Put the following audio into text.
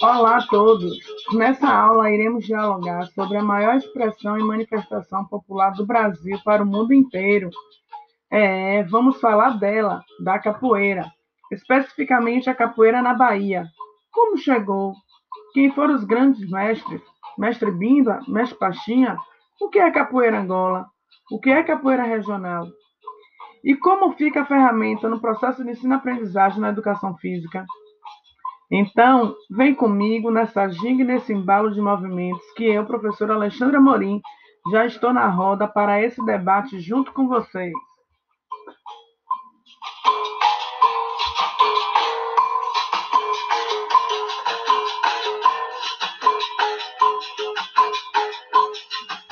Olá a todos! Nessa aula iremos dialogar sobre a maior expressão e manifestação popular do Brasil para o mundo inteiro. É, vamos falar dela, da capoeira, especificamente a capoeira na Bahia. Como chegou? Quem foram os grandes mestres? Mestre Bimba? Mestre Pachinha? O que é capoeira Angola? O que é capoeira regional? E como fica a ferramenta no processo de ensino-aprendizagem na educação física? Então, vem comigo nessa ginga e nesse embalo de movimentos que eu, professor Alexandre Amorim, já estou na roda para esse debate junto com vocês.